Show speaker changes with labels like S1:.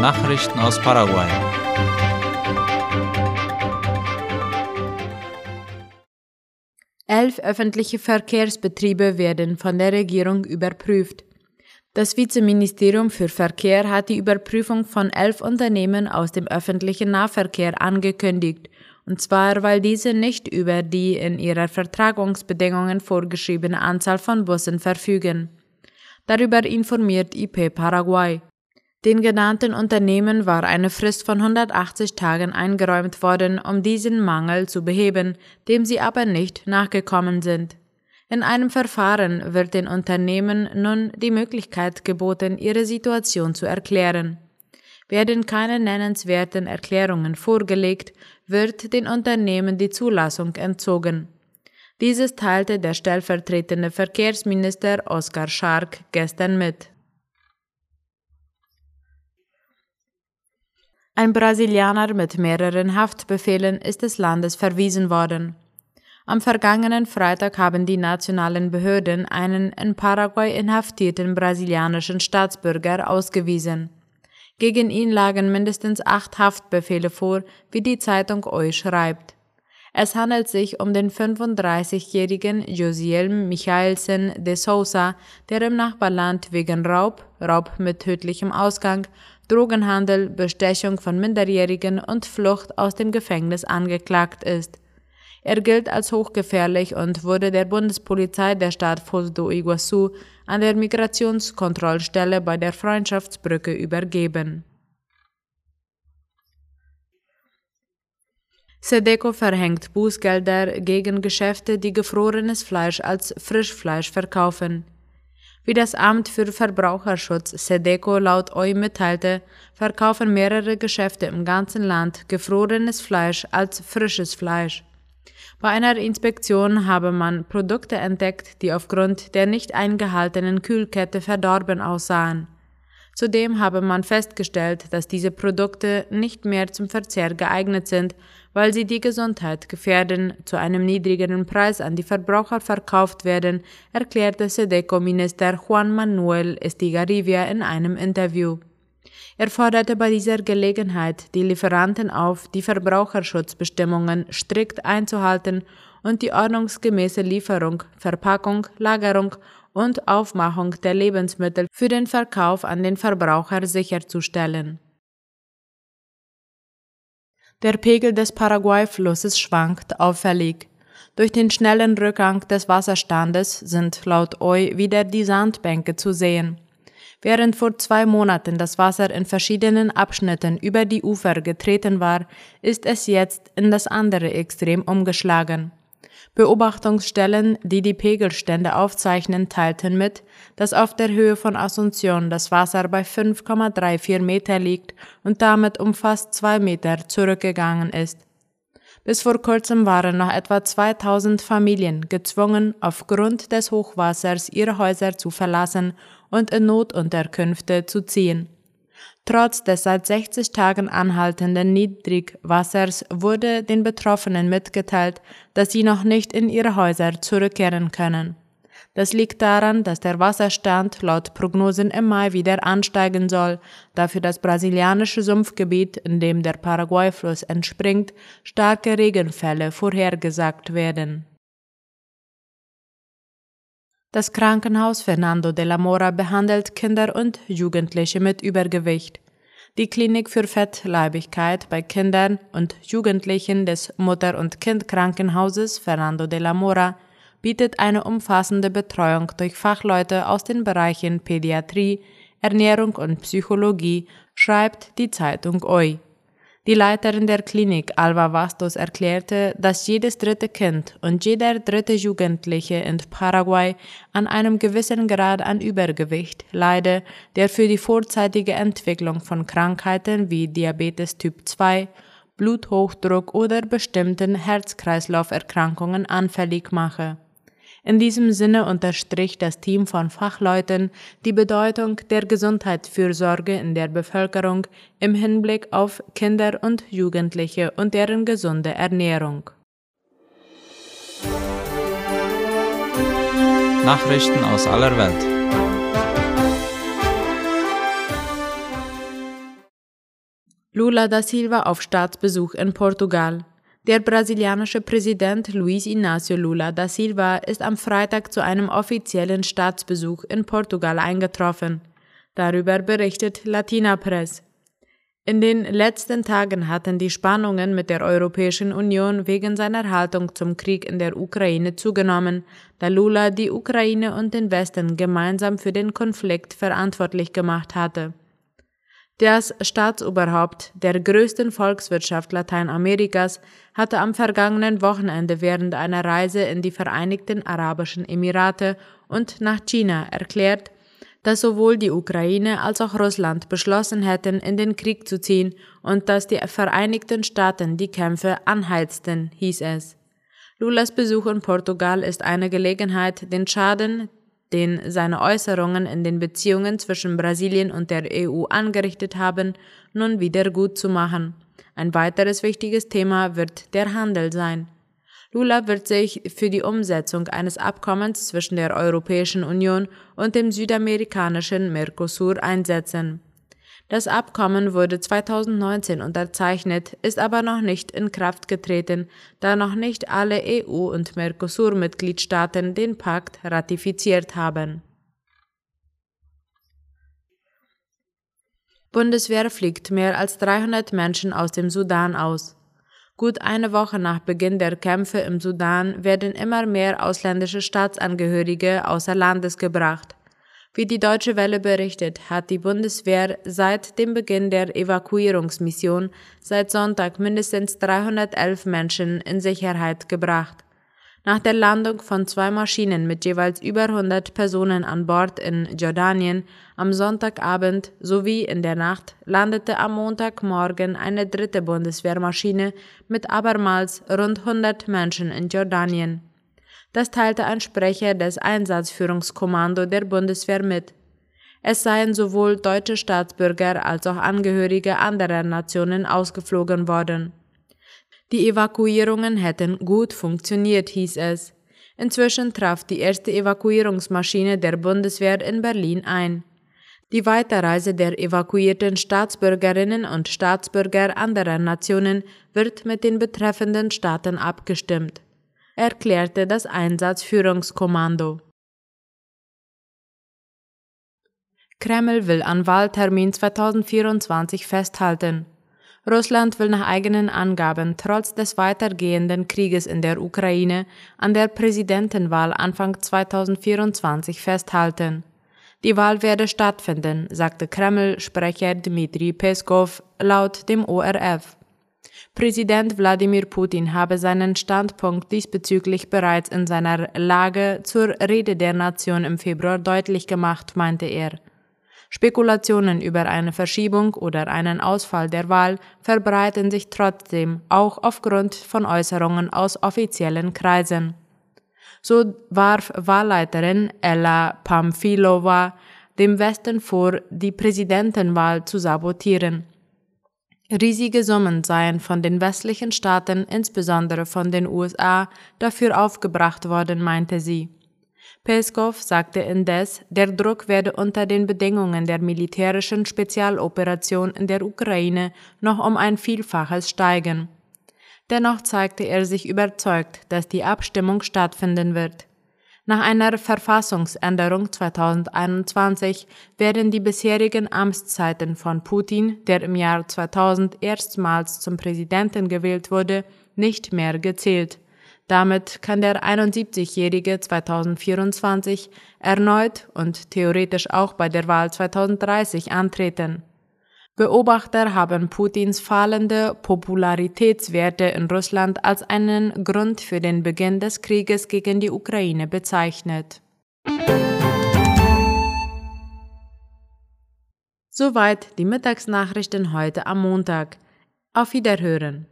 S1: Nachrichten aus Paraguay.
S2: Elf öffentliche Verkehrsbetriebe werden von der Regierung überprüft. Das Vizeministerium für Verkehr hat die Überprüfung von elf Unternehmen aus dem öffentlichen Nahverkehr angekündigt, und zwar weil diese nicht über die in ihrer Vertragungsbedingungen vorgeschriebene Anzahl von Bussen verfügen. Darüber informiert IP Paraguay. Den genannten Unternehmen war eine Frist von 180 Tagen eingeräumt worden, um diesen Mangel zu beheben, dem sie aber nicht nachgekommen sind. In einem Verfahren wird den Unternehmen nun die Möglichkeit geboten, ihre Situation zu erklären. Werden keine nennenswerten Erklärungen vorgelegt, wird den Unternehmen die Zulassung entzogen. Dieses teilte der stellvertretende Verkehrsminister Oskar Schark gestern mit. Ein Brasilianer mit mehreren Haftbefehlen ist des Landes verwiesen worden. Am vergangenen Freitag haben die nationalen Behörden einen in Paraguay inhaftierten brasilianischen Staatsbürger ausgewiesen. Gegen ihn lagen mindestens acht Haftbefehle vor, wie die Zeitung OI schreibt. Es handelt sich um den 35-jährigen Josielm Michaelsen de Sousa, der im Nachbarland wegen Raub, Raub mit tödlichem Ausgang Drogenhandel, Bestechung von Minderjährigen und Flucht aus dem Gefängnis angeklagt ist. Er gilt als hochgefährlich und wurde der Bundespolizei der Stadt Foz do Iguaçu an der Migrationskontrollstelle bei der Freundschaftsbrücke übergeben. Sedeco verhängt Bußgelder gegen Geschäfte, die gefrorenes Fleisch als Frischfleisch verkaufen. Wie das Amt für Verbraucherschutz SEDECO laut OI mitteilte, verkaufen mehrere Geschäfte im ganzen Land gefrorenes Fleisch als frisches Fleisch. Bei einer Inspektion habe man Produkte entdeckt, die aufgrund der nicht eingehaltenen Kühlkette verdorben aussahen. Zudem habe man festgestellt, dass diese Produkte nicht mehr zum Verzehr geeignet sind, weil sie die Gesundheit gefährden, zu einem niedrigeren Preis an die Verbraucher verkauft werden, erklärte Sedeco-Minister Juan Manuel Estigarribia in einem Interview. Er forderte bei dieser Gelegenheit die Lieferanten auf, die Verbraucherschutzbestimmungen strikt einzuhalten und die ordnungsgemäße Lieferung, Verpackung, Lagerung und Aufmachung der Lebensmittel für den Verkauf an den Verbraucher sicherzustellen. Der Pegel des Paraguay-Flusses schwankt auffällig. Durch den schnellen Rückgang des Wasserstandes sind laut OI wieder die Sandbänke zu sehen. Während vor zwei Monaten das Wasser in verschiedenen Abschnitten über die Ufer getreten war, ist es jetzt in das andere Extrem umgeschlagen. Beobachtungsstellen, die die Pegelstände aufzeichnen, teilten mit, dass auf der Höhe von Asunción das Wasser bei 5,34 Meter liegt und damit um fast zwei Meter zurückgegangen ist. Bis vor kurzem waren noch etwa 2000 Familien gezwungen, aufgrund des Hochwassers ihre Häuser zu verlassen und in Notunterkünfte zu ziehen. Trotz des seit 60 Tagen anhaltenden Niedrigwassers wurde den Betroffenen mitgeteilt, dass sie noch nicht in ihre Häuser zurückkehren können. Das liegt daran, dass der Wasserstand laut Prognosen im Mai wieder ansteigen soll, da für das brasilianische Sumpfgebiet, in dem der Paraguay-Fluss entspringt, starke Regenfälle vorhergesagt werden. Das Krankenhaus Fernando de la Mora behandelt Kinder und Jugendliche mit Übergewicht. Die Klinik für Fettleibigkeit bei Kindern und Jugendlichen des Mutter- und Kindkrankenhauses Fernando de la Mora bietet eine umfassende Betreuung durch Fachleute aus den Bereichen Pädiatrie, Ernährung und Psychologie, schreibt die Zeitung OI. Die Leiterin der Klinik Alva Vastos erklärte, dass jedes dritte Kind und jeder dritte Jugendliche in Paraguay an einem gewissen Grad an Übergewicht leide, der für die vorzeitige Entwicklung von Krankheiten wie Diabetes Typ 2, Bluthochdruck oder bestimmten Herz-Kreislauf-Erkrankungen anfällig mache. In diesem Sinne unterstrich das Team von Fachleuten die Bedeutung der Gesundheitsfürsorge in der Bevölkerung im Hinblick auf Kinder und Jugendliche und deren gesunde Ernährung.
S1: Nachrichten aus aller Welt.
S2: Lula da Silva auf Staatsbesuch in Portugal. Der brasilianische Präsident Luiz Inácio Lula da Silva ist am Freitag zu einem offiziellen Staatsbesuch in Portugal eingetroffen. Darüber berichtet Latina Press. In den letzten Tagen hatten die Spannungen mit der Europäischen Union wegen seiner Haltung zum Krieg in der Ukraine zugenommen, da Lula die Ukraine und den Westen gemeinsam für den Konflikt verantwortlich gemacht hatte. Das Staatsoberhaupt der größten Volkswirtschaft Lateinamerikas hatte am vergangenen Wochenende während einer Reise in die Vereinigten Arabischen Emirate und nach China erklärt, dass sowohl die Ukraine als auch Russland beschlossen hätten, in den Krieg zu ziehen und dass die Vereinigten Staaten die Kämpfe anheizten, hieß es. Lulas Besuch in Portugal ist eine Gelegenheit, den Schaden, den seine Äußerungen in den Beziehungen zwischen Brasilien und der EU angerichtet haben, nun wieder gut zu machen. Ein weiteres wichtiges Thema wird der Handel sein. Lula wird sich für die Umsetzung eines Abkommens zwischen der Europäischen Union und dem südamerikanischen Mercosur einsetzen. Das Abkommen wurde 2019 unterzeichnet, ist aber noch nicht in Kraft getreten, da noch nicht alle EU- und Mercosur-Mitgliedstaaten den Pakt ratifiziert haben. Bundeswehr fliegt mehr als 300 Menschen aus dem Sudan aus. Gut eine Woche nach Beginn der Kämpfe im Sudan werden immer mehr ausländische Staatsangehörige außer Landes gebracht. Wie die Deutsche Welle berichtet, hat die Bundeswehr seit dem Beginn der Evakuierungsmission seit Sonntag mindestens 311 Menschen in Sicherheit gebracht. Nach der Landung von zwei Maschinen mit jeweils über 100 Personen an Bord in Jordanien am Sonntagabend sowie in der Nacht landete am Montagmorgen eine dritte Bundeswehrmaschine mit abermals rund 100 Menschen in Jordanien. Das teilte ein Sprecher des Einsatzführungskommando der Bundeswehr mit. Es seien sowohl deutsche Staatsbürger als auch Angehörige anderer Nationen ausgeflogen worden. Die Evakuierungen hätten gut funktioniert, hieß es. Inzwischen traf die erste Evakuierungsmaschine der Bundeswehr in Berlin ein. Die Weiterreise der evakuierten Staatsbürgerinnen und Staatsbürger anderer Nationen wird mit den betreffenden Staaten abgestimmt erklärte das Einsatzführungskommando. Kreml will an Wahltermin 2024 festhalten. Russland will nach eigenen Angaben trotz des weitergehenden Krieges in der Ukraine an der Präsidentenwahl Anfang 2024 festhalten. Die Wahl werde stattfinden, sagte Kreml-Sprecher Dmitri Peskov laut dem ORF. Präsident Wladimir Putin habe seinen Standpunkt diesbezüglich bereits in seiner Lage zur Rede der Nation im Februar deutlich gemacht, meinte er. Spekulationen über eine Verschiebung oder einen Ausfall der Wahl verbreiten sich trotzdem, auch aufgrund von Äußerungen aus offiziellen Kreisen. So warf Wahlleiterin Ella Pamfilova dem Westen vor, die Präsidentenwahl zu sabotieren. Riesige Summen seien von den westlichen Staaten, insbesondere von den USA, dafür aufgebracht worden, meinte sie. Peskov sagte indes, der Druck werde unter den Bedingungen der militärischen Spezialoperation in der Ukraine noch um ein Vielfaches steigen. Dennoch zeigte er sich überzeugt, dass die Abstimmung stattfinden wird. Nach einer Verfassungsänderung 2021 werden die bisherigen Amtszeiten von Putin, der im Jahr 2000 erstmals zum Präsidenten gewählt wurde, nicht mehr gezählt. Damit kann der 71-Jährige 2024 erneut und theoretisch auch bei der Wahl 2030 antreten. Beobachter haben Putins fallende Popularitätswerte in Russland als einen Grund für den Beginn des Krieges gegen die Ukraine bezeichnet. Soweit die Mittagsnachrichten heute am Montag. Auf Wiederhören.